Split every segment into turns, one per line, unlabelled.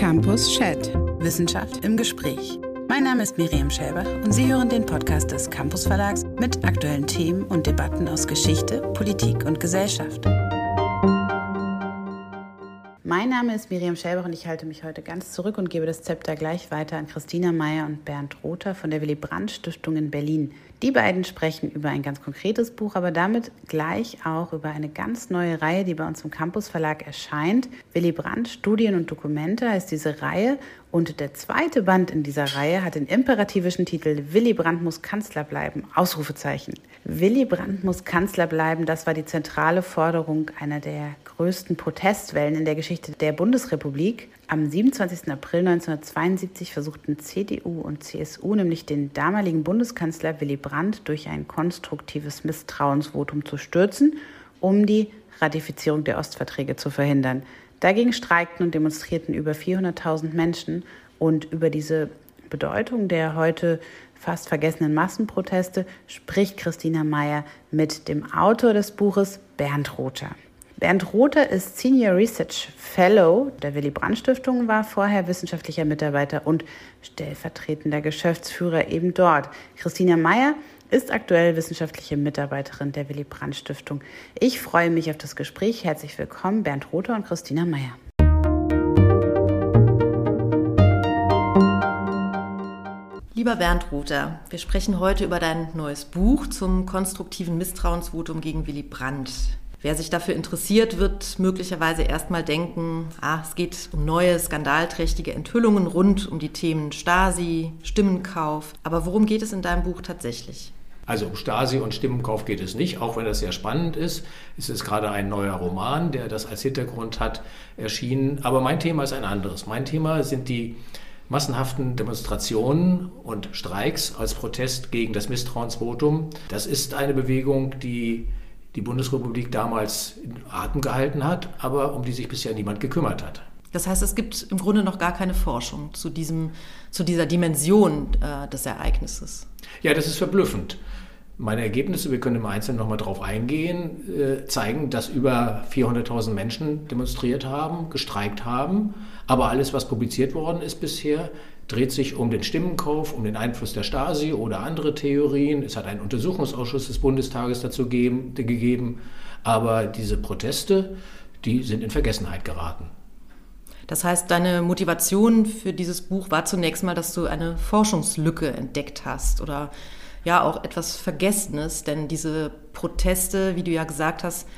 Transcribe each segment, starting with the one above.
Campus Chat.
Wissenschaft im Gespräch. Mein Name ist Miriam Schellbach und Sie hören den Podcast des Campus Verlags mit aktuellen Themen und Debatten aus Geschichte, Politik und Gesellschaft. Mein Name ist Miriam Schellbach und ich halte mich heute ganz zurück und gebe das Zepter gleich weiter an Christina Meyer und Bernd Rother von der Willy Brandt Stiftung in Berlin. Die beiden sprechen über ein ganz konkretes Buch, aber damit gleich auch über eine ganz neue Reihe, die bei uns im Campus Verlag erscheint. Willy Brandt Studien und Dokumente heißt diese Reihe und der zweite Band in dieser Reihe hat den imperativischen Titel Willy Brandt muss Kanzler bleiben. Ausrufezeichen. Willy Brandt muss Kanzler bleiben, das war die zentrale Forderung einer der größten Protestwellen in der Geschichte der Bundesrepublik. Am 27. April 1972 versuchten CDU und CSU nämlich den damaligen Bundeskanzler Willy Brandt durch ein konstruktives Misstrauensvotum zu stürzen, um die Ratifizierung der Ostverträge zu verhindern. Dagegen streikten und demonstrierten über 400.000 Menschen und über diese Bedeutung der heute fast vergessenen Massenproteste spricht Christina Meyer mit dem Autor des Buches Bernd Rother. Bernd Rother ist Senior Research Fellow der Willy Brandt Stiftung, war vorher wissenschaftlicher Mitarbeiter und stellvertretender Geschäftsführer eben dort. Christina Meyer ist aktuell wissenschaftliche Mitarbeiterin der Willy Brandt Stiftung. Ich freue mich auf das Gespräch. Herzlich willkommen, Bernd Rother und Christina Meyer.
Lieber Bernd Rother, wir sprechen heute über dein neues Buch zum konstruktiven Misstrauensvotum gegen Willy Brandt. Wer sich dafür interessiert, wird möglicherweise erstmal denken, ah, es geht um neue, skandalträchtige Enthüllungen rund um die Themen Stasi, Stimmenkauf. Aber worum geht es in deinem Buch tatsächlich?
Also um Stasi und Stimmenkauf geht es nicht, auch wenn das sehr spannend ist. Es ist gerade ein neuer Roman, der das als Hintergrund hat, erschienen. Aber mein Thema ist ein anderes. Mein Thema sind die massenhaften Demonstrationen und Streiks als Protest gegen das Misstrauensvotum. Das ist eine Bewegung, die die Bundesrepublik damals in Atem gehalten hat, aber um die sich bisher niemand gekümmert hat.
Das heißt, es gibt im Grunde noch gar keine Forschung zu, diesem, zu dieser Dimension äh, des Ereignisses.
Ja, das ist verblüffend. Meine Ergebnisse, wir können im Einzelnen nochmal drauf eingehen, äh, zeigen, dass über 400.000 Menschen demonstriert haben, gestreikt haben. Aber alles, was publiziert worden ist bisher, dreht sich um den Stimmenkauf, um den Einfluss der Stasi oder andere Theorien. Es hat einen Untersuchungsausschuss des Bundestages dazu geben, gegeben. Aber diese Proteste, die sind in Vergessenheit geraten.
Das heißt, deine Motivation für dieses Buch war zunächst mal, dass du eine Forschungslücke entdeckt hast oder ja auch etwas Vergessenes, denn diese Proteste, wie du ja gesagt hast,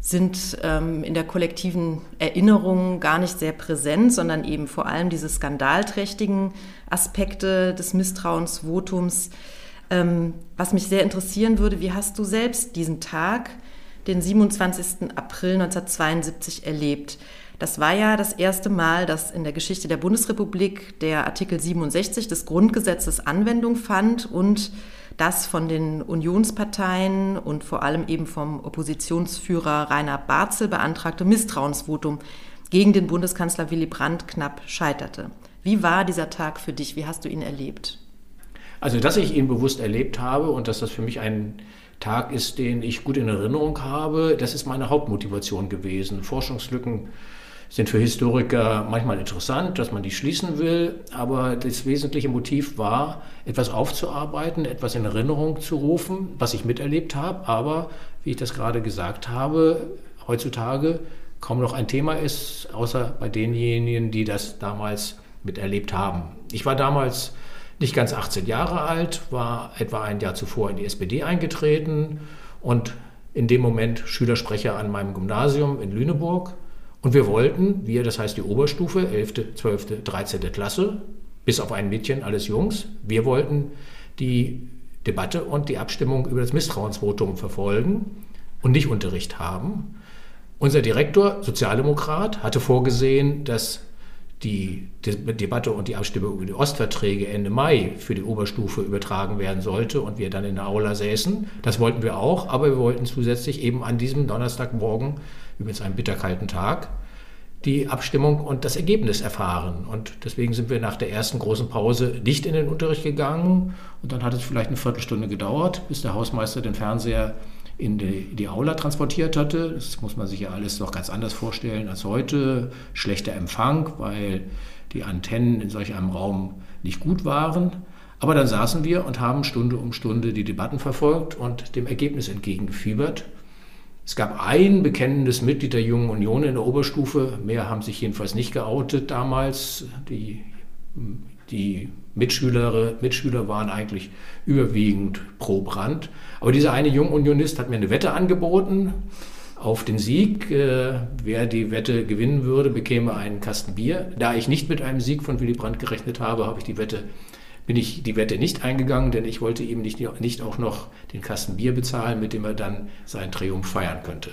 sind ähm, in der kollektiven Erinnerung gar nicht sehr präsent, sondern eben vor allem diese skandalträchtigen Aspekte des Misstrauensvotums. Ähm, was mich sehr interessieren würde, wie hast du selbst diesen Tag, den 27. April 1972, erlebt? Das war ja das erste Mal, dass in der Geschichte der Bundesrepublik der Artikel 67 des Grundgesetzes Anwendung fand und das von den Unionsparteien und vor allem eben vom Oppositionsführer Rainer Barzel beantragte Misstrauensvotum gegen den Bundeskanzler Willy Brandt knapp scheiterte. Wie war dieser Tag für dich? Wie hast du ihn erlebt?
Also, dass ich ihn bewusst erlebt habe und dass das für mich ein Tag ist, den ich gut in Erinnerung habe, das ist meine Hauptmotivation gewesen. Forschungslücken sind für Historiker manchmal interessant, dass man die schließen will, aber das wesentliche Motiv war, etwas aufzuarbeiten, etwas in Erinnerung zu rufen, was ich miterlebt habe, aber wie ich das gerade gesagt habe, heutzutage kaum noch ein Thema ist, außer bei denjenigen, die das damals miterlebt haben. Ich war damals nicht ganz 18 Jahre alt, war etwa ein Jahr zuvor in die SPD eingetreten und in dem Moment Schülersprecher an meinem Gymnasium in Lüneburg. Und wir wollten, wir, das heißt die Oberstufe, 11., 12., 13. Klasse, bis auf ein Mädchen, alles Jungs, wir wollten die Debatte und die Abstimmung über das Misstrauensvotum verfolgen und nicht Unterricht haben. Unser Direktor, Sozialdemokrat, hatte vorgesehen, dass die Debatte und die Abstimmung über die Ostverträge Ende Mai für die Oberstufe übertragen werden sollte und wir dann in der Aula säßen. Das wollten wir auch, aber wir wollten zusätzlich eben an diesem Donnerstagmorgen, übrigens einem bitterkalten Tag, die Abstimmung und das Ergebnis erfahren. Und deswegen sind wir nach der ersten großen Pause nicht in den Unterricht gegangen. Und dann hat es vielleicht eine Viertelstunde gedauert, bis der Hausmeister den Fernseher in die, die, Aula transportiert hatte. Das muss man sich ja alles noch ganz anders vorstellen als heute. Schlechter Empfang, weil die Antennen in solch einem Raum nicht gut waren. Aber dann saßen wir und haben Stunde um Stunde die Debatten verfolgt und dem Ergebnis entgegengefiebert. Es gab ein bekennendes Mitglied der Jungen Union in der Oberstufe. Mehr haben sich jedenfalls nicht geoutet damals. Die, die Mitschüler, Mitschüler waren eigentlich überwiegend pro Brand. Aber dieser eine Jungunionist hat mir eine Wette angeboten auf den Sieg. Äh, wer die Wette gewinnen würde, bekäme einen Kasten Bier. Da ich nicht mit einem Sieg von Willy Brandt gerechnet habe, habe ich die Wette bin ich die Wette nicht eingegangen, denn ich wollte ihm nicht, nicht auch noch den Kasten Bier bezahlen, mit dem er dann seinen Triumph feiern könnte.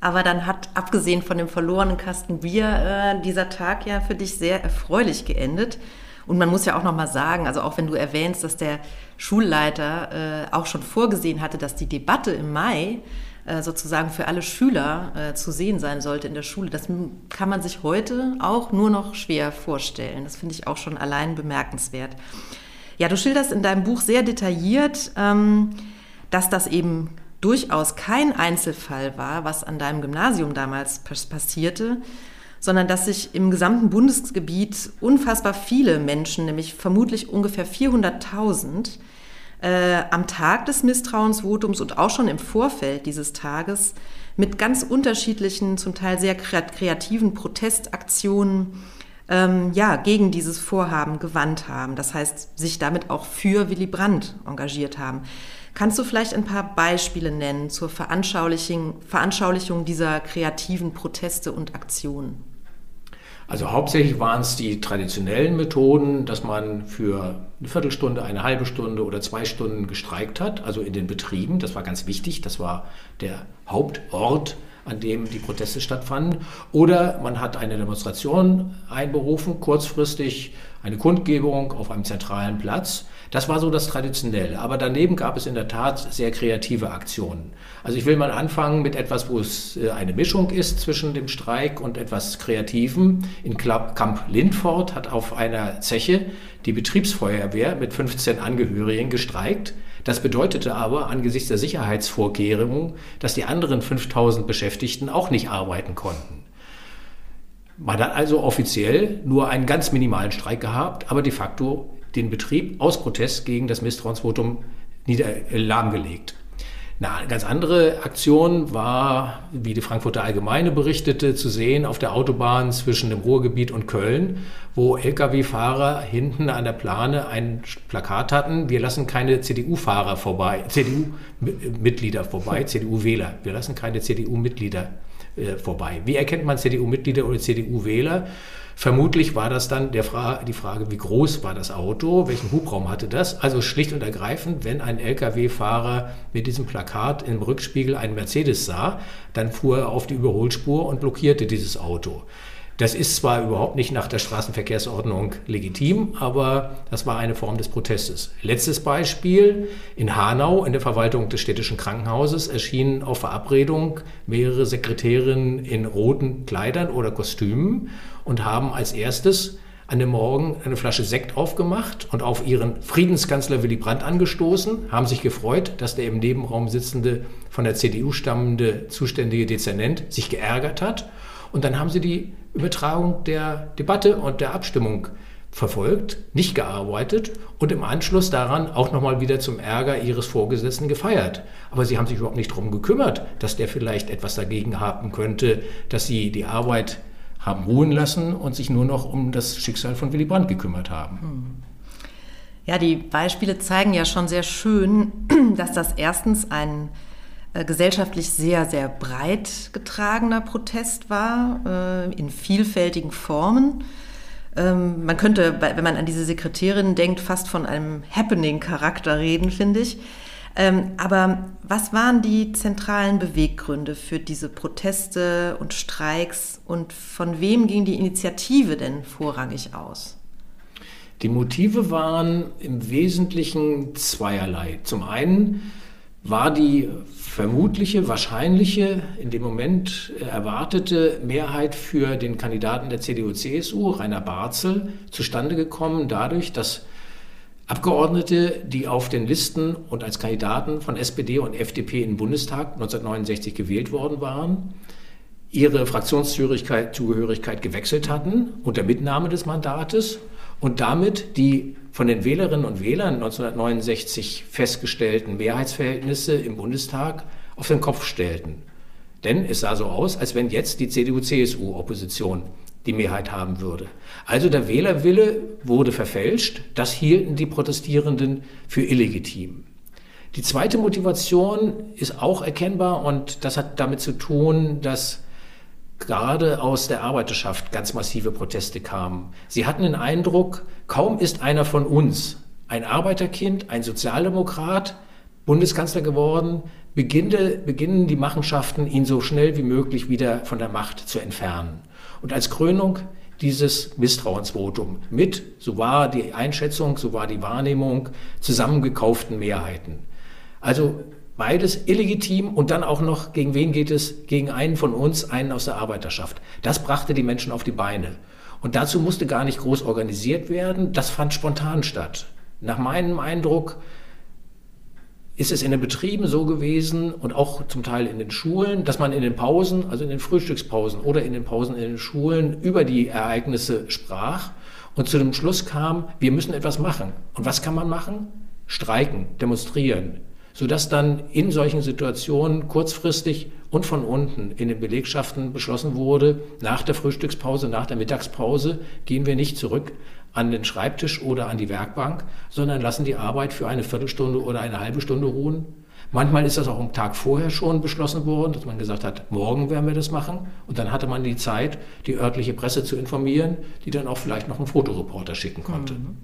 Aber dann hat, abgesehen von dem verlorenen Kasten Bier, äh, dieser Tag ja für dich sehr erfreulich geendet. Und man muss ja auch noch mal sagen, also auch wenn du erwähnst, dass der Schulleiter äh, auch schon vorgesehen hatte, dass die Debatte im Mai äh, sozusagen für alle Schüler äh, zu sehen sein sollte in der Schule, das kann man sich heute auch nur noch schwer vorstellen. Das finde ich auch schon allein bemerkenswert. Ja, du schilderst in deinem Buch sehr detailliert, ähm, dass das eben durchaus kein Einzelfall war, was an deinem Gymnasium damals passierte, sondern dass sich im gesamten Bundesgebiet unfassbar viele Menschen, nämlich vermutlich ungefähr 400.000, äh, am Tag des Misstrauensvotums und auch schon im Vorfeld dieses Tages mit ganz unterschiedlichen, zum Teil sehr kreativen Protestaktionen ähm, ja, gegen dieses Vorhaben gewandt haben. Das heißt, sich damit auch für Willy Brandt engagiert haben. Kannst du vielleicht ein paar Beispiele nennen zur Veranschaulichung, Veranschaulichung dieser kreativen Proteste und Aktionen?
Also hauptsächlich waren es die traditionellen Methoden, dass man für eine Viertelstunde, eine halbe Stunde oder zwei Stunden gestreikt hat, also in den Betrieben. Das war ganz wichtig. Das war der Hauptort, an dem die Proteste stattfanden. Oder man hat eine Demonstration einberufen, kurzfristig eine Kundgebung auf einem zentralen Platz. Das war so das Traditionelle. Aber daneben gab es in der Tat sehr kreative Aktionen. Also ich will mal anfangen mit etwas, wo es äh, eine Mischung ist zwischen dem Streik und etwas Kreativem. In Camp Lindfort hat auf einer Zeche die Betriebsfeuerwehr mit 15 Angehörigen gestreikt. Das bedeutete aber angesichts der Sicherheitsvorkehrungen, dass die anderen 5000 Beschäftigten auch nicht arbeiten konnten. Man hat also offiziell nur einen ganz minimalen Streik gehabt, aber de facto den Betrieb aus Protest gegen das Misstrauensvotum nieder, äh, lahmgelegt. Eine ganz andere Aktion war, wie die Frankfurter Allgemeine berichtete, zu sehen auf der Autobahn zwischen dem Ruhrgebiet und Köln, wo Lkw-Fahrer hinten an der Plane ein Plakat hatten, wir lassen keine CDU-Fahrer vorbei, CDU-Mitglieder vorbei, CDU-Wähler, wir lassen keine CDU-Mitglieder äh, vorbei. Wie erkennt man CDU-Mitglieder oder CDU-Wähler? Vermutlich war das dann Fra die Frage, wie groß war das Auto, welchen Hubraum hatte das? Also schlicht und ergreifend, wenn ein Lkw-Fahrer mit diesem Plakat im Rückspiegel einen Mercedes sah, dann fuhr er auf die Überholspur und blockierte dieses Auto. Das ist zwar überhaupt nicht nach der Straßenverkehrsordnung legitim, aber das war eine Form des Protestes. Letztes Beispiel. In Hanau, in der Verwaltung des städtischen Krankenhauses, erschienen auf Verabredung mehrere Sekretärinnen in roten Kleidern oder Kostümen und haben als erstes an dem Morgen eine Flasche Sekt aufgemacht und auf ihren Friedenskanzler Willy Brandt angestoßen, haben sich gefreut, dass der im Nebenraum sitzende, von der CDU stammende zuständige Dezernent sich geärgert hat. Und dann haben sie die Übertragung der Debatte und der Abstimmung verfolgt, nicht gearbeitet und im Anschluss daran auch nochmal wieder zum Ärger ihres Vorgesetzten gefeiert. Aber sie haben sich überhaupt nicht darum gekümmert, dass der vielleicht etwas dagegen haben könnte, dass sie die Arbeit haben ruhen lassen und sich nur noch um das Schicksal von Willy Brandt gekümmert haben. Hm.
Ja, die Beispiele zeigen ja schon sehr schön, dass das erstens ein gesellschaftlich sehr, sehr breit getragener Protest war, äh, in vielfältigen Formen. Ähm, man könnte, wenn man an diese Sekretärin denkt, fast von einem Happening-Charakter reden, finde ich. Ähm, aber was waren die zentralen Beweggründe für diese Proteste und Streiks und von wem ging die Initiative denn vorrangig aus?
Die Motive waren im Wesentlichen zweierlei. Zum einen war die vermutliche, wahrscheinliche, in dem Moment erwartete Mehrheit für den Kandidaten der CDU-CSU, Rainer Barzel, zustande gekommen dadurch, dass Abgeordnete, die auf den Listen und als Kandidaten von SPD und FDP im Bundestag 1969 gewählt worden waren, ihre Fraktionszugehörigkeit gewechselt hatten unter Mitnahme des Mandates und damit die von den Wählerinnen und Wählern 1969 festgestellten Mehrheitsverhältnisse im Bundestag auf den Kopf stellten. Denn es sah so aus, als wenn jetzt die CDU-CSU-Opposition die Mehrheit haben würde. Also der Wählerwille wurde verfälscht. Das hielten die Protestierenden für illegitim. Die zweite Motivation ist auch erkennbar und das hat damit zu tun, dass gerade aus der Arbeiterschaft ganz massive Proteste kamen. Sie hatten den Eindruck, kaum ist einer von uns, ein Arbeiterkind, ein Sozialdemokrat, Bundeskanzler geworden, beginnen die Machenschaften, ihn so schnell wie möglich wieder von der Macht zu entfernen. Und als Krönung dieses Misstrauensvotum mit, so war die Einschätzung, so war die Wahrnehmung, zusammengekauften Mehrheiten. Also beides illegitim und dann auch noch, gegen wen geht es? Gegen einen von uns, einen aus der Arbeiterschaft. Das brachte die Menschen auf die Beine. Und dazu musste gar nicht groß organisiert werden, das fand spontan statt. Nach meinem Eindruck ist es in den Betrieben so gewesen und auch zum Teil in den Schulen, dass man in den Pausen, also in den Frühstückspausen oder in den Pausen in den Schulen über die Ereignisse sprach und zu dem Schluss kam, wir müssen etwas machen. Und was kann man machen? Streiken, demonstrieren, sodass dann in solchen Situationen kurzfristig und von unten in den Belegschaften beschlossen wurde, nach der Frühstückspause, nach der Mittagspause gehen wir nicht zurück an den Schreibtisch oder an die Werkbank, sondern lassen die Arbeit für eine Viertelstunde oder eine halbe Stunde ruhen. Manchmal ist das auch am Tag vorher schon beschlossen worden, dass man gesagt hat, morgen werden wir das machen. Und dann hatte man die Zeit, die örtliche Presse zu informieren, die dann auch vielleicht noch einen Fotoreporter schicken konnte. Mhm.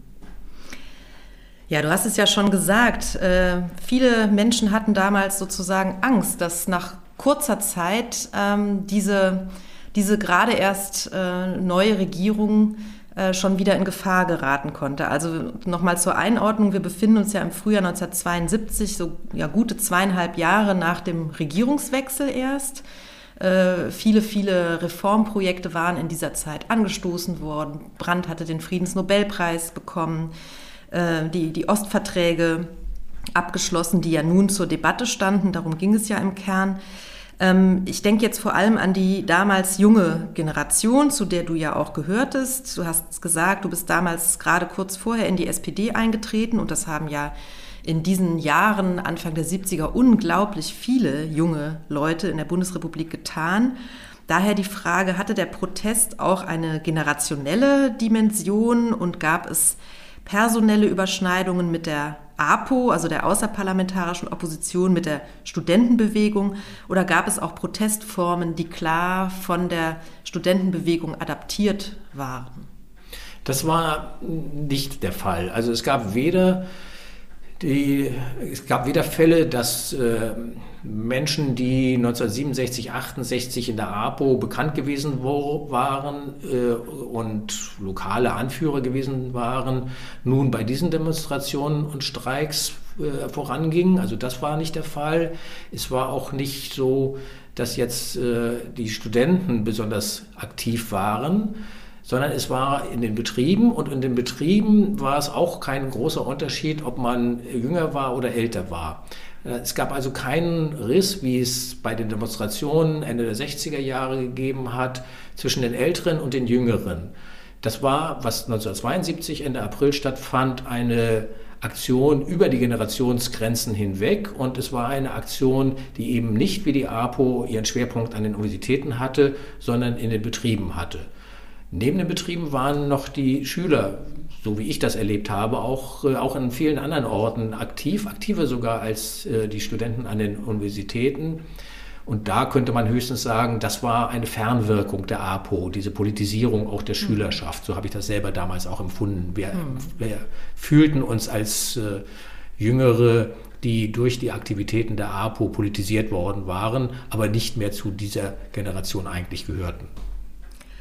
Ja, du hast es ja schon gesagt. Äh, viele Menschen hatten damals sozusagen Angst, dass nach kurzer Zeit ähm, diese, diese gerade erst äh, neue Regierung äh, schon wieder in Gefahr geraten konnte. Also nochmal zur Einordnung, wir befinden uns ja im Frühjahr 1972, so ja, gute zweieinhalb Jahre nach dem Regierungswechsel erst. Äh, viele, viele Reformprojekte waren in dieser Zeit angestoßen worden. Brandt hatte den Friedensnobelpreis bekommen, äh, die, die Ostverträge abgeschlossen, die ja nun zur Debatte standen. Darum ging es ja im Kern. Ähm, ich denke jetzt vor allem an die damals junge Generation, zu der du ja auch gehörtest. Du hast gesagt, du bist damals gerade kurz vorher in die SPD eingetreten und das haben ja in diesen Jahren, Anfang der 70er, unglaublich viele junge Leute in der Bundesrepublik getan. Daher die Frage, hatte der Protest auch eine generationelle Dimension und gab es personelle Überschneidungen mit der APO, also der außerparlamentarischen Opposition, mit der Studentenbewegung? Oder gab es auch Protestformen, die klar von der Studentenbewegung adaptiert waren?
Das war nicht der Fall. Also es gab weder die, es gab weder Fälle, dass äh, Menschen, die 1967, 68 in der APO bekannt gewesen wo, waren äh, und lokale Anführer gewesen waren, nun bei diesen Demonstrationen und Streiks äh, vorangingen. Also das war nicht der Fall. Es war auch nicht so, dass jetzt äh, die Studenten besonders aktiv waren sondern es war in den Betrieben und in den Betrieben war es auch kein großer Unterschied, ob man jünger war oder älter war. Es gab also keinen Riss, wie es bei den Demonstrationen Ende der 60er Jahre gegeben hat, zwischen den Älteren und den Jüngeren. Das war, was 1972 Ende April stattfand, eine Aktion über die Generationsgrenzen hinweg und es war eine Aktion, die eben nicht wie die APO ihren Schwerpunkt an den Universitäten hatte, sondern in den Betrieben hatte. Neben den Betrieben waren noch die Schüler, so wie ich das erlebt habe, auch, äh, auch in vielen anderen Orten aktiv, aktiver sogar als äh, die Studenten an den Universitäten. Und da könnte man höchstens sagen, das war eine Fernwirkung der APO, diese Politisierung auch der mhm. Schülerschaft. So habe ich das selber damals auch empfunden. Wir, mhm. wir fühlten uns als äh, Jüngere, die durch die Aktivitäten der APO politisiert worden waren, aber nicht mehr zu dieser Generation eigentlich gehörten.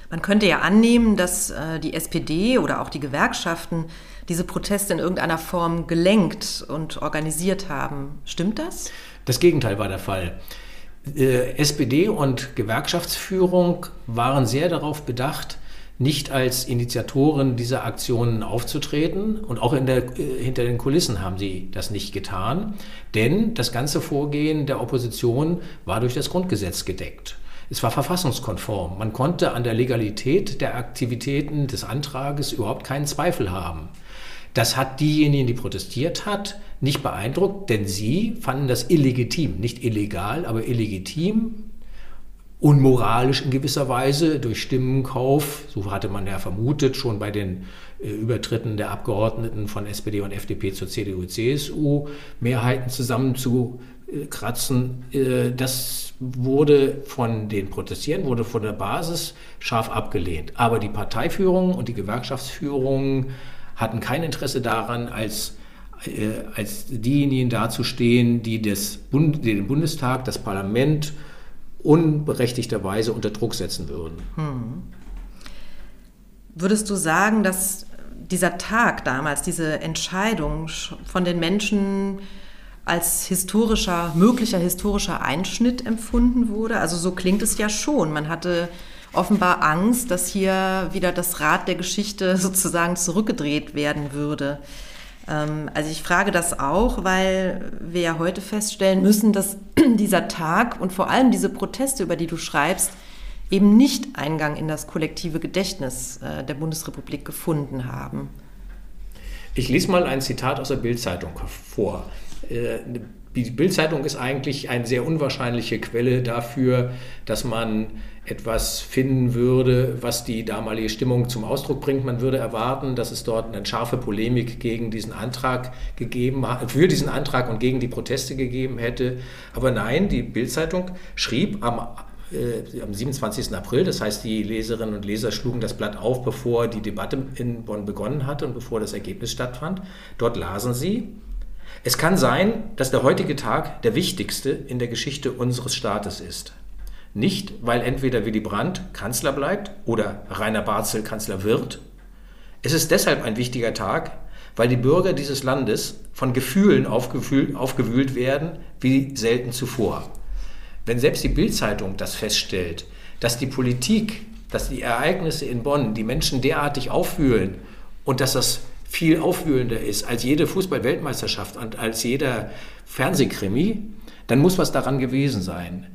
Man könnte ja annehmen, dass äh, die SPD oder auch die Gewerkschaften diese Proteste in irgendeiner Form gelenkt und organisiert haben. Stimmt das?
Das Gegenteil war der Fall. Äh, SPD und Gewerkschaftsführung waren sehr darauf bedacht, nicht als Initiatoren dieser Aktionen aufzutreten. Und auch der, äh, hinter den Kulissen haben sie das nicht getan. Denn das ganze Vorgehen der Opposition war durch das Grundgesetz gedeckt. Es war verfassungskonform. Man konnte an der Legalität der Aktivitäten des Antrages überhaupt keinen Zweifel haben. Das hat diejenigen, die protestiert hat, nicht beeindruckt, denn sie fanden das illegitim, nicht illegal, aber illegitim, unmoralisch in gewisser Weise durch Stimmenkauf, so hatte man ja vermutet, schon bei den äh, Übertritten der Abgeordneten von SPD und FDP zur CDU, CSU, Mehrheiten zusammenzukratzen. Äh, das wurde von den Protestierenden, wurde von der Basis scharf abgelehnt. Aber die Parteiführung und die Gewerkschaftsführung hatten kein Interesse daran, als äh, als diejenigen dazustehen, die, das Bund, die den Bundestag, das Parlament unberechtigterweise unter Druck setzen würden. Hm.
Würdest du sagen, dass dieser Tag damals, diese Entscheidung von den Menschen als historischer, möglicher historischer Einschnitt empfunden wurde? Also so klingt es ja schon. Man hatte offenbar Angst, dass hier wieder das Rad der Geschichte sozusagen zurückgedreht werden würde. Ähm, also ich frage das auch, weil wir ja heute feststellen müssen, dass dieser Tag und vor allem diese Proteste, über die du schreibst, eben nicht Eingang in das kollektive Gedächtnis äh, der Bundesrepublik gefunden haben.
Ich lese mal ein Zitat aus der Bildzeitung vor. Äh, die Bildzeitung ist eigentlich eine sehr unwahrscheinliche Quelle dafür, dass man etwas finden würde, was die damalige Stimmung zum Ausdruck bringt. Man würde erwarten, dass es dort eine scharfe Polemik gegen diesen Antrag gegeben für diesen Antrag und gegen die Proteste gegeben hätte. Aber nein, die Bildzeitung schrieb am äh, am 27. April. Das heißt, die Leserinnen und Leser schlugen das Blatt auf, bevor die Debatte in Bonn begonnen hatte und bevor das Ergebnis stattfand. Dort lasen sie, es kann sein, dass der heutige Tag der wichtigste in der Geschichte unseres Staates ist. Nicht, weil entweder Willy Brandt Kanzler bleibt oder Rainer Barzel Kanzler wird. Es ist deshalb ein wichtiger Tag, weil die Bürger dieses Landes von Gefühlen aufgewühlt werden wie selten zuvor. Wenn selbst die Bildzeitung das feststellt, dass die Politik, dass die Ereignisse in Bonn die Menschen derartig aufwühlen und dass das viel aufwühlender ist als jede Fußball-Weltmeisterschaft und als jeder Fernsehkrimi, dann muss was daran gewesen sein.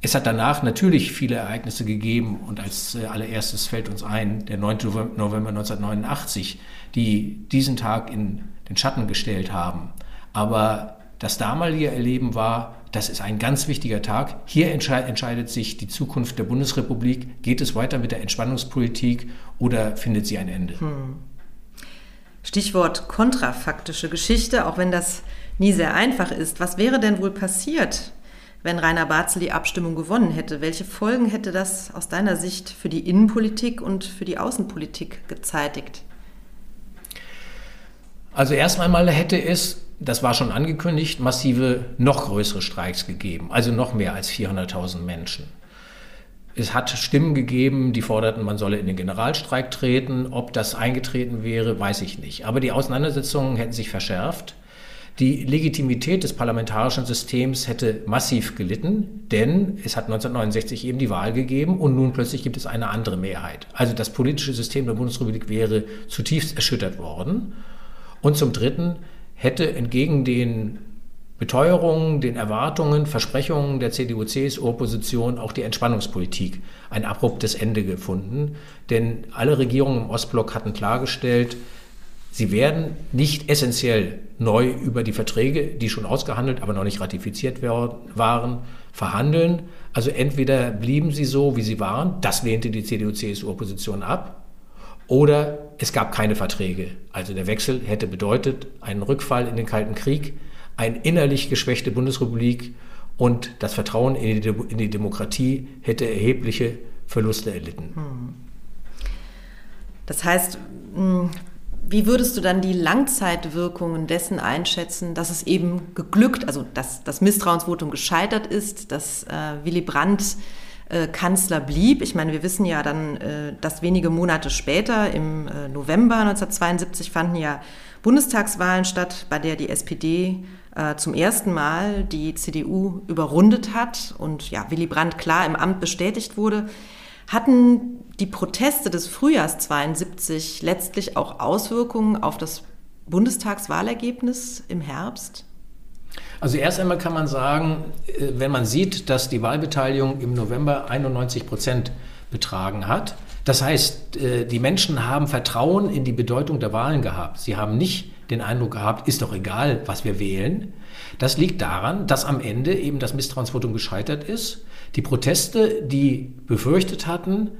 Es hat danach natürlich viele Ereignisse gegeben und als äh, allererstes fällt uns ein, der 9. November 1989, die diesen Tag in den Schatten gestellt haben. Aber das damalige Erleben war, das ist ein ganz wichtiger Tag. Hier entscheidet sich die Zukunft der Bundesrepublik. Geht es weiter mit der Entspannungspolitik oder findet sie ein Ende? Hm.
Stichwort kontrafaktische Geschichte, auch wenn das nie sehr einfach ist. Was wäre denn wohl passiert, wenn Rainer Barzel die Abstimmung gewonnen hätte? Welche Folgen hätte das aus deiner Sicht für die Innenpolitik und für die Außenpolitik gezeitigt?
Also erst einmal hätte es, das war schon angekündigt, massive, noch größere Streiks gegeben, also noch mehr als 400.000 Menschen. Es hat Stimmen gegeben, die forderten, man solle in den Generalstreik treten. Ob das eingetreten wäre, weiß ich nicht. Aber die Auseinandersetzungen hätten sich verschärft. Die Legitimität des parlamentarischen Systems hätte massiv gelitten, denn es hat 1969 eben die Wahl gegeben und nun plötzlich gibt es eine andere Mehrheit. Also das politische System der Bundesrepublik wäre zutiefst erschüttert worden. Und zum Dritten hätte entgegen den Beteuerungen, den Erwartungen, Versprechungen der CDU-CSU-Opposition auch die Entspannungspolitik ein abruptes Ende gefunden. Denn alle Regierungen im Ostblock hatten klargestellt, Sie werden nicht essentiell neu über die Verträge, die schon ausgehandelt, aber noch nicht ratifiziert waren, verhandeln. Also entweder blieben sie so, wie sie waren, das lehnte die CDU-CSU-Opposition ab, oder es gab keine Verträge. Also der Wechsel hätte bedeutet einen Rückfall in den Kalten Krieg, eine innerlich geschwächte Bundesrepublik und das Vertrauen in die, in die Demokratie hätte erhebliche Verluste erlitten. Hm.
Das heißt, hm, wie würdest du dann die Langzeitwirkungen dessen einschätzen, dass es eben geglückt, also dass das Misstrauensvotum gescheitert ist, dass äh, Willy Brandt äh, Kanzler blieb? Ich meine, wir wissen ja dann, äh, dass wenige Monate später, im äh, November 1972, fanden ja Bundestagswahlen statt, bei der die SPD äh, zum ersten Mal die CDU überrundet hat und ja, Willy Brandt klar im Amt bestätigt wurde. Hatten die Proteste des Frühjahrs 72 letztlich auch Auswirkungen auf das Bundestagswahlergebnis im Herbst?
Also erst einmal kann man sagen, äh, wenn man sieht, dass die Wahlbeteiligung im November 91 Prozent betragen hat, das heißt, äh, die Menschen haben Vertrauen in die Bedeutung der Wahlen gehabt. Sie haben nicht den Eindruck gehabt, ist doch egal, was wir wählen. Das liegt daran, dass am Ende eben das Misstrauensvotum gescheitert ist. Die Proteste, die befürchtet hatten,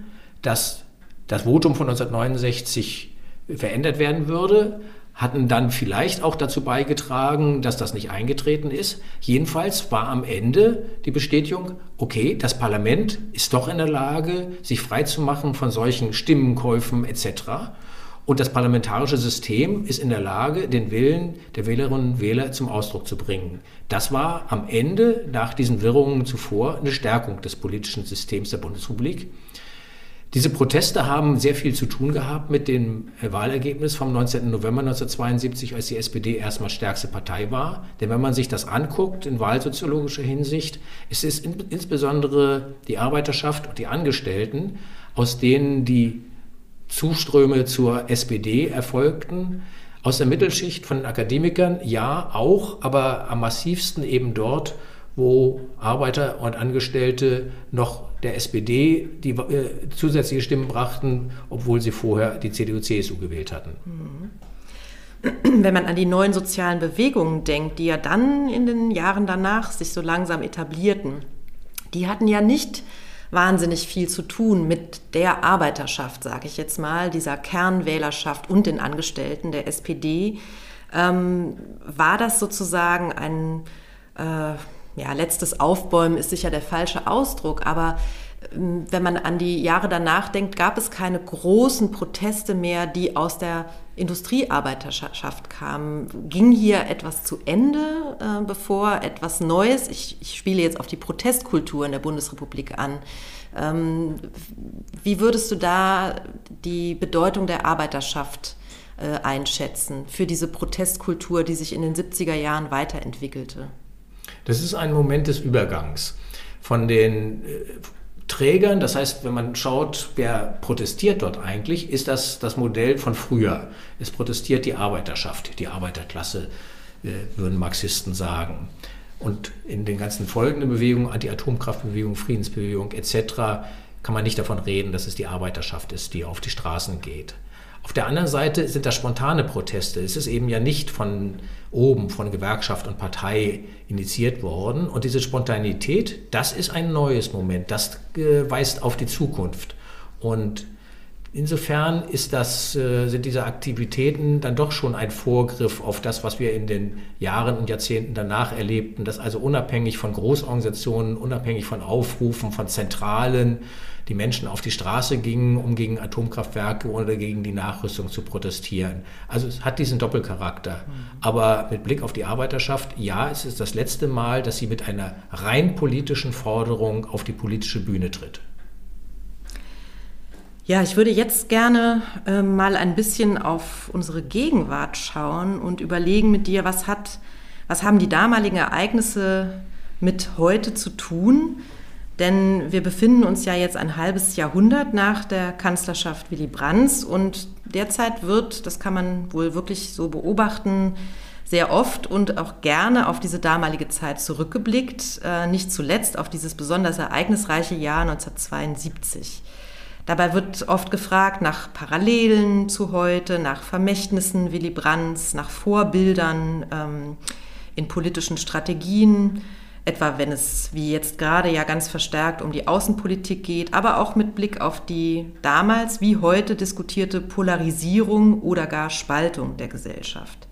dass das Votum von 1969 verändert werden würde, hatten dann vielleicht auch dazu beigetragen, dass das nicht eingetreten ist. Jedenfalls war am Ende die Bestätigung, okay, das Parlament ist doch in der Lage, sich freizumachen von solchen Stimmenkäufen etc. Und das parlamentarische System ist in der Lage, den Willen der Wählerinnen und Wähler zum Ausdruck zu bringen. Das war am Ende, nach diesen Wirrungen zuvor, eine Stärkung des politischen Systems der Bundesrepublik. Diese Proteste haben sehr viel zu tun gehabt mit dem äh, Wahlergebnis vom 19. November 1972, als die SPD erstmal stärkste Partei war. Denn wenn man sich das anguckt in wahlsoziologischer Hinsicht, ist es insbesondere die Arbeiterschaft und die Angestellten, aus denen die Zuströme zur SPD erfolgten. Aus der Mittelschicht von Akademikern ja auch, aber am massivsten eben dort, wo Arbeiter und Angestellte noch der SPD die äh, zusätzliche Stimmen brachten, obwohl sie vorher die CDU-CSU gewählt hatten.
Wenn man an die neuen sozialen Bewegungen denkt, die ja dann in den Jahren danach sich so langsam etablierten, die hatten ja nicht wahnsinnig viel zu tun mit der Arbeiterschaft, sage ich jetzt mal, dieser Kernwählerschaft und den Angestellten der SPD. Ähm, war das sozusagen ein äh, ja, letztes Aufbäumen ist sicher der falsche Ausdruck, aber ähm, wenn man an die Jahre danach denkt, gab es keine großen Proteste mehr, die aus der Industriearbeiterschaft kamen. Ging hier etwas zu Ende, äh, bevor etwas Neues, ich, ich, spiele jetzt auf die Protestkultur in der Bundesrepublik an, ähm, wie würdest du da die Bedeutung der Arbeiterschaft äh, einschätzen für diese Protestkultur, die sich in den 70er Jahren weiterentwickelte?
Das ist ein Moment des Übergangs von den äh, Trägern, das heißt, wenn man schaut, wer protestiert dort eigentlich, ist das das Modell von früher. Es protestiert die Arbeiterschaft, die Arbeiterklasse, äh, würden Marxisten sagen. Und in den ganzen folgenden Bewegungen, Anti-Atomkraftbewegung, Friedensbewegung etc., kann man nicht davon reden, dass es die Arbeiterschaft ist, die auf die Straßen geht. Auf der anderen Seite sind das spontane Proteste. Es ist eben ja nicht von oben, von Gewerkschaft und Partei initiiert worden. Und diese Spontanität, das ist ein neues Moment. Das äh, weist auf die Zukunft. Und insofern das, äh, sind diese Aktivitäten dann doch schon ein Vorgriff auf das, was wir in den Jahren und Jahrzehnten danach erlebten, dass also unabhängig von Großorganisationen, unabhängig von Aufrufen, von Zentralen, die Menschen auf die Straße gingen, um gegen Atomkraftwerke oder gegen die Nachrüstung zu protestieren. Also es hat diesen Doppelcharakter. Mhm. Aber mit Blick auf die Arbeiterschaft, ja, es ist das letzte Mal, dass sie mit einer rein politischen Forderung auf die politische Bühne tritt.
Ja, ich würde jetzt gerne äh, mal ein bisschen auf unsere Gegenwart schauen und überlegen mit dir, was hat, was haben die damaligen Ereignisse mit heute zu tun? Denn wir befinden uns ja jetzt ein halbes Jahrhundert nach der Kanzlerschaft Willy Brandts und derzeit wird, das kann man wohl wirklich so beobachten, sehr oft und auch gerne auf diese damalige Zeit zurückgeblickt, äh, nicht zuletzt auf dieses besonders ereignisreiche Jahr 1972. Dabei wird oft gefragt nach Parallelen zu heute, nach Vermächtnissen Willy Brandts, nach Vorbildern ähm, in politischen Strategien etwa wenn es wie jetzt gerade ja ganz verstärkt um die Außenpolitik geht, aber auch mit Blick auf die damals wie heute diskutierte Polarisierung oder gar Spaltung der Gesellschaft.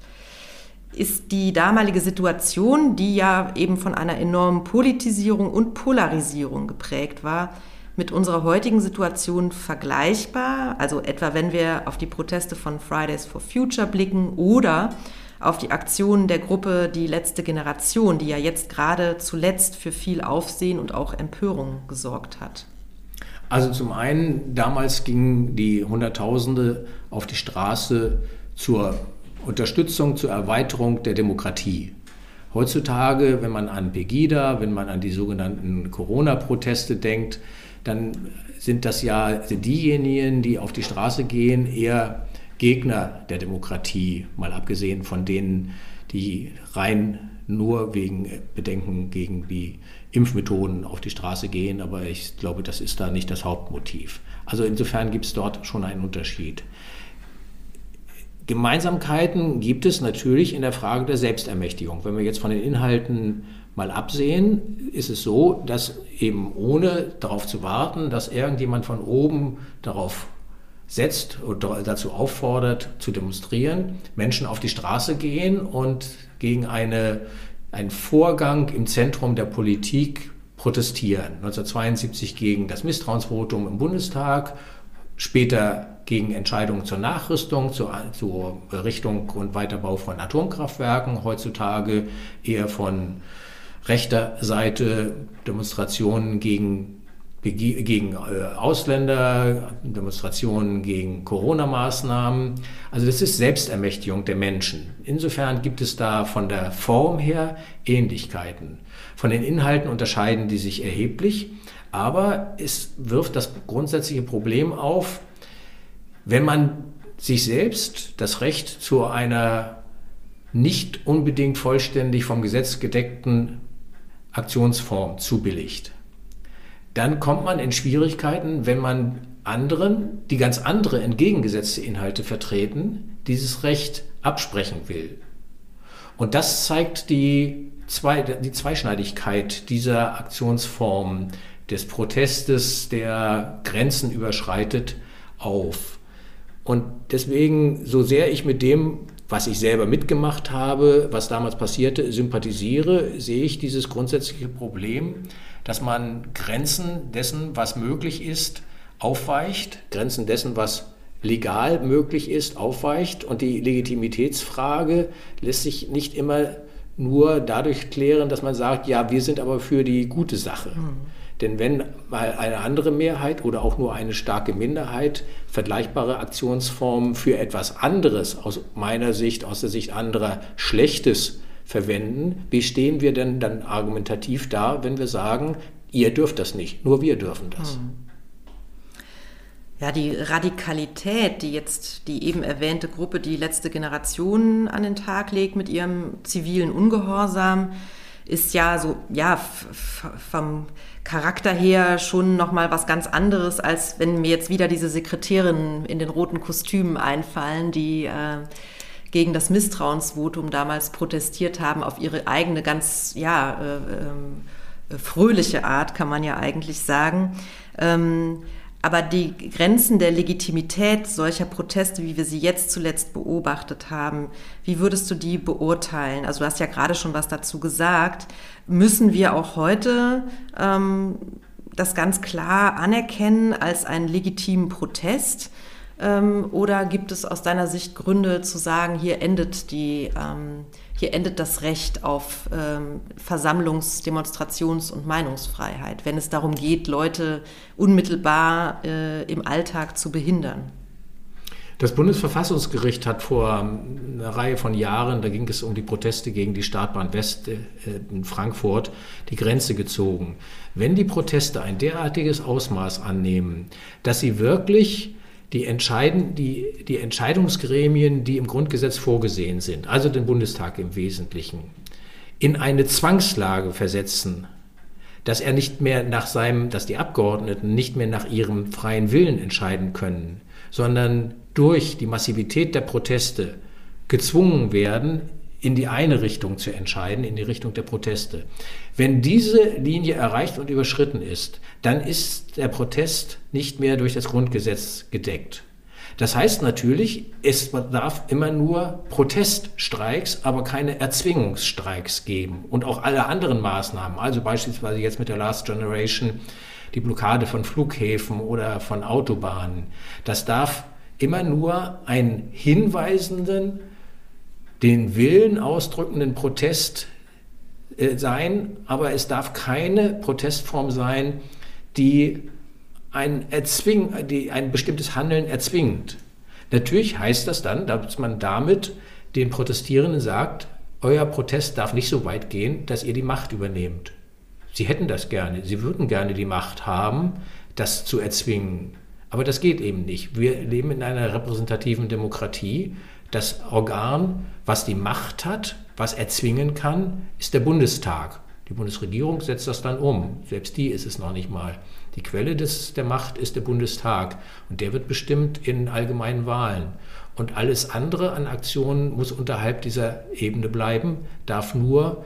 Ist die damalige Situation, die ja eben von einer enormen Politisierung und Polarisierung geprägt war, mit unserer heutigen Situation vergleichbar? Also etwa wenn wir auf die Proteste von Fridays for Future blicken oder auf die Aktionen der Gruppe Die letzte Generation, die ja jetzt gerade zuletzt für viel Aufsehen und auch Empörung gesorgt hat?
Also zum einen, damals gingen die Hunderttausende auf die Straße zur Unterstützung, zur Erweiterung der Demokratie. Heutzutage, wenn man an Pegida, wenn man an die sogenannten Corona-Proteste denkt, dann sind das ja diejenigen, die auf die Straße gehen, eher Gegner der Demokratie, mal abgesehen von denen, die rein nur wegen Bedenken gegen die Impfmethoden auf die Straße gehen. Aber ich glaube, das ist da nicht das Hauptmotiv. Also insofern gibt es dort schon einen Unterschied. Gemeinsamkeiten gibt es natürlich in der Frage der Selbstermächtigung. Wenn wir jetzt von den Inhalten mal absehen, ist es so, dass eben ohne darauf zu warten, dass irgendjemand von oben darauf setzt oder dazu auffordert, zu demonstrieren, Menschen auf die Straße gehen und gegen eine, einen Vorgang im Zentrum der Politik protestieren. 1972 gegen das Misstrauensvotum im Bundestag, später gegen Entscheidungen zur Nachrüstung, zur, zur Richtung und Weiterbau von Atomkraftwerken, heutzutage eher von rechter Seite Demonstrationen gegen, gegen äh, Ausländer, Demonstrationen gegen Corona-Maßnahmen. Also das ist Selbstermächtigung der Menschen. Insofern gibt es da von der Form her Ähnlichkeiten. Von den Inhalten unterscheiden die sich erheblich, aber es wirft das grundsätzliche Problem auf, wenn man sich selbst das Recht zu einer nicht unbedingt vollständig vom Gesetz gedeckten Aktionsform zubilligt, dann kommt man in Schwierigkeiten, wenn man anderen, die ganz andere entgegengesetzte Inhalte vertreten, dieses Recht absprechen will. Und das zeigt die, Zwei, die Zweischneidigkeit dieser Aktionsform des Protestes, der Grenzen überschreitet, auf. Und deswegen, so sehr ich mit dem, was ich selber mitgemacht habe, was damals passierte, sympathisiere, sehe ich dieses grundsätzliche Problem, dass man Grenzen dessen, was möglich ist, aufweicht, Grenzen dessen, was legal möglich ist, aufweicht. Und die Legitimitätsfrage lässt sich nicht immer nur dadurch klären, dass man sagt, ja, wir sind aber für die gute Sache. Mhm. Denn wenn mal eine andere Mehrheit oder auch nur eine starke Minderheit vergleichbare Aktionsformen für etwas anderes, aus meiner Sicht, aus der Sicht anderer, Schlechtes verwenden, wie stehen wir denn dann argumentativ da, wenn wir sagen, ihr dürft das nicht, nur wir dürfen das?
Mhm. Ja, die Radikalität, die jetzt die eben erwähnte Gruppe, die letzte Generation an den Tag legt mit ihrem zivilen Ungehorsam, ist ja so, ja, vom Charakter her schon nochmal was ganz anderes, als wenn mir jetzt wieder diese Sekretärinnen in den roten Kostümen einfallen, die äh, gegen das Misstrauensvotum damals protestiert haben, auf ihre eigene ganz, ja, äh, äh, fröhliche Art, kann man ja eigentlich sagen. Ähm, aber die Grenzen der Legitimität solcher Proteste, wie wir sie jetzt zuletzt beobachtet haben, wie würdest du die beurteilen? Also du hast ja gerade schon was dazu gesagt. Müssen wir auch heute ähm, das ganz klar anerkennen als einen legitimen Protest? Ähm, oder gibt es aus deiner Sicht Gründe zu sagen, hier endet die ähm, hier endet das Recht auf ähm, Versammlungs-, Demonstrations- und Meinungsfreiheit, wenn es darum geht, Leute unmittelbar äh, im Alltag zu behindern.
Das Bundesverfassungsgericht hat vor einer Reihe von Jahren, da ging es um die Proteste gegen die Startbahn West äh, in Frankfurt, die Grenze gezogen. Wenn die Proteste ein derartiges Ausmaß annehmen, dass sie wirklich die, entscheiden, die, die Entscheidungsgremien, die im Grundgesetz vorgesehen sind, also den Bundestag im Wesentlichen, in eine Zwangslage versetzen, dass er nicht mehr nach seinem, dass die Abgeordneten nicht mehr nach ihrem freien Willen entscheiden können, sondern durch die Massivität der Proteste gezwungen werden, in die eine Richtung zu entscheiden, in die Richtung der Proteste. Wenn diese Linie erreicht und überschritten ist, dann ist der Protest nicht mehr durch das Grundgesetz gedeckt. Das heißt natürlich, es darf immer nur Proteststreiks, aber keine Erzwingungsstreiks geben und auch alle anderen Maßnahmen, also beispielsweise jetzt mit der Last Generation die Blockade von Flughäfen oder von Autobahnen. Das darf immer nur einen hinweisenden, den Willen ausdrückenden Protest äh, sein, aber es darf keine Protestform sein, die ein, Erzwing, die ein bestimmtes Handeln erzwingt. Natürlich heißt das dann, dass man damit den Protestierenden sagt, euer Protest darf nicht so weit gehen, dass ihr die Macht übernehmt. Sie hätten das gerne, sie würden gerne die Macht haben, das zu erzwingen. Aber das geht eben nicht. Wir leben in einer repräsentativen Demokratie. Das Organ, was die Macht hat, was erzwingen kann, ist der Bundestag. Die Bundesregierung setzt das dann um. Selbst die ist es noch nicht mal. Die Quelle des, der Macht ist der Bundestag und der wird bestimmt in allgemeinen Wahlen. Und alles andere an Aktionen muss unterhalb dieser Ebene bleiben, darf nur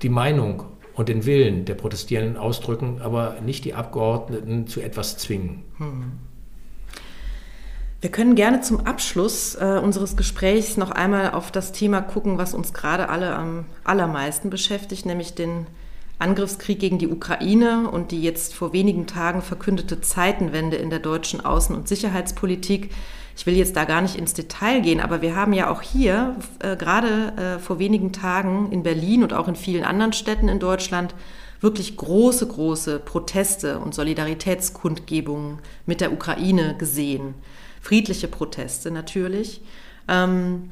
die Meinung und den Willen der Protestierenden ausdrücken, aber nicht die Abgeordneten zu etwas zwingen. Hm.
Wir können gerne zum Abschluss äh, unseres Gesprächs noch einmal auf das Thema gucken, was uns gerade alle am allermeisten beschäftigt, nämlich den Angriffskrieg gegen die Ukraine und die jetzt vor wenigen Tagen verkündete Zeitenwende in der deutschen Außen- und Sicherheitspolitik. Ich will jetzt da gar nicht ins Detail gehen, aber wir haben ja auch hier äh, gerade äh, vor wenigen Tagen in Berlin und auch in vielen anderen Städten in Deutschland wirklich große, große Proteste und Solidaritätskundgebungen mit der Ukraine gesehen friedliche Proteste natürlich. Ähm,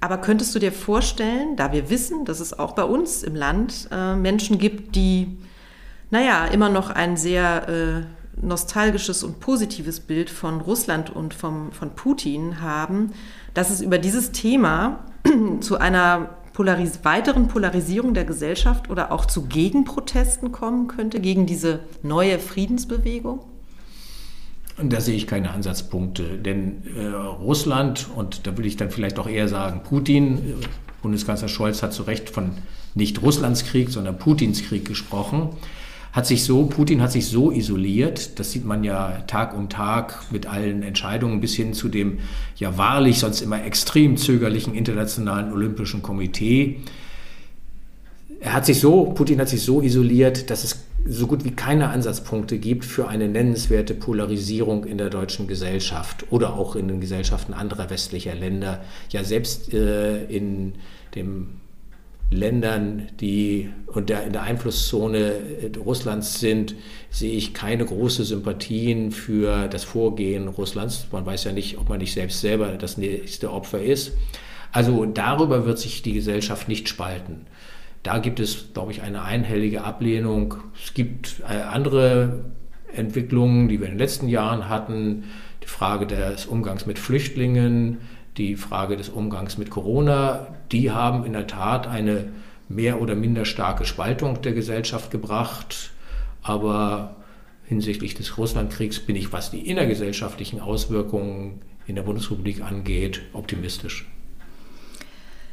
aber könntest du dir vorstellen, da wir wissen, dass es auch bei uns im Land äh, Menschen gibt, die, naja, immer noch ein sehr äh, nostalgisches und positives Bild von Russland und vom, von Putin haben, dass es über dieses Thema zu einer Polaris weiteren Polarisierung der Gesellschaft oder auch zu Gegenprotesten kommen könnte, gegen diese neue Friedensbewegung?
Da sehe ich keine Ansatzpunkte. Denn äh, Russland, und da will ich dann vielleicht auch eher sagen, Putin, äh, Bundeskanzler Scholz hat zu Recht von nicht Russlands Krieg, sondern Putins Krieg gesprochen, hat sich so, Putin hat sich so isoliert, das sieht man ja Tag um Tag mit allen Entscheidungen bis hin zu dem ja wahrlich sonst immer extrem zögerlichen Internationalen Olympischen Komitee. Er hat sich so, Putin hat sich so isoliert, dass es so gut wie keine Ansatzpunkte gibt für eine nennenswerte Polarisierung in der deutschen Gesellschaft oder auch in den Gesellschaften anderer westlicher Länder. Ja, selbst äh, in den Ländern, die unter, in der Einflusszone äh, Russlands sind, sehe ich keine große Sympathien für das Vorgehen Russlands. Man weiß ja nicht, ob man nicht selbst selber das nächste Opfer ist. Also darüber wird sich die Gesellschaft nicht spalten. Da gibt es, glaube ich, eine einhellige Ablehnung. Es gibt äh, andere Entwicklungen, die wir in den letzten Jahren hatten. Die Frage des Umgangs mit Flüchtlingen, die Frage des Umgangs mit Corona, die haben in der Tat eine mehr oder minder starke Spaltung der Gesellschaft gebracht. Aber hinsichtlich des Russlandkriegs bin ich, was die innergesellschaftlichen Auswirkungen in der Bundesrepublik angeht, optimistisch.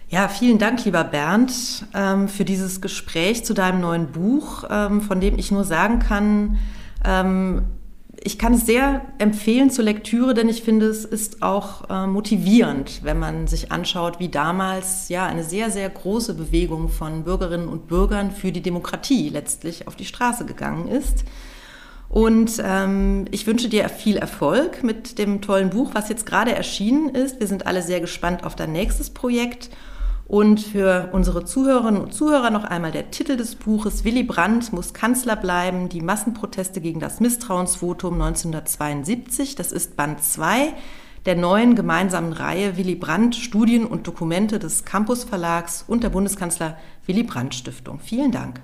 Ja, vielen Dank, lieber Bernd, ähm, für dieses Gespräch zu deinem neuen Buch, ähm, von dem ich nur sagen kann, ähm, ich kann es sehr empfehlen zur Lektüre, denn ich finde, es ist auch äh, motivierend, wenn man sich anschaut, wie damals ja eine sehr, sehr große Bewegung von Bürgerinnen und Bürgern für die Demokratie letztlich auf die Straße gegangen ist. Und ähm, ich wünsche dir viel Erfolg mit dem tollen Buch, was jetzt gerade erschienen ist. Wir sind alle sehr gespannt auf dein nächstes Projekt. Und für unsere Zuhörerinnen und Zuhörer noch einmal der Titel des Buches Willy Brandt muss Kanzler bleiben, die Massenproteste gegen das Misstrauensvotum 1972. Das ist Band 2 der neuen gemeinsamen Reihe Willy Brandt Studien und Dokumente des Campus Verlags und der Bundeskanzler Willy Brandt Stiftung. Vielen Dank.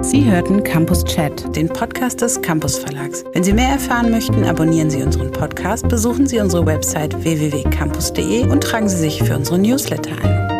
Sie hörten Campus Chat, den Podcast des Campus Verlags. Wenn Sie mehr erfahren möchten, abonnieren Sie unseren Podcast, besuchen Sie unsere Website www.campus.de und tragen Sie sich für unsere Newsletter ein.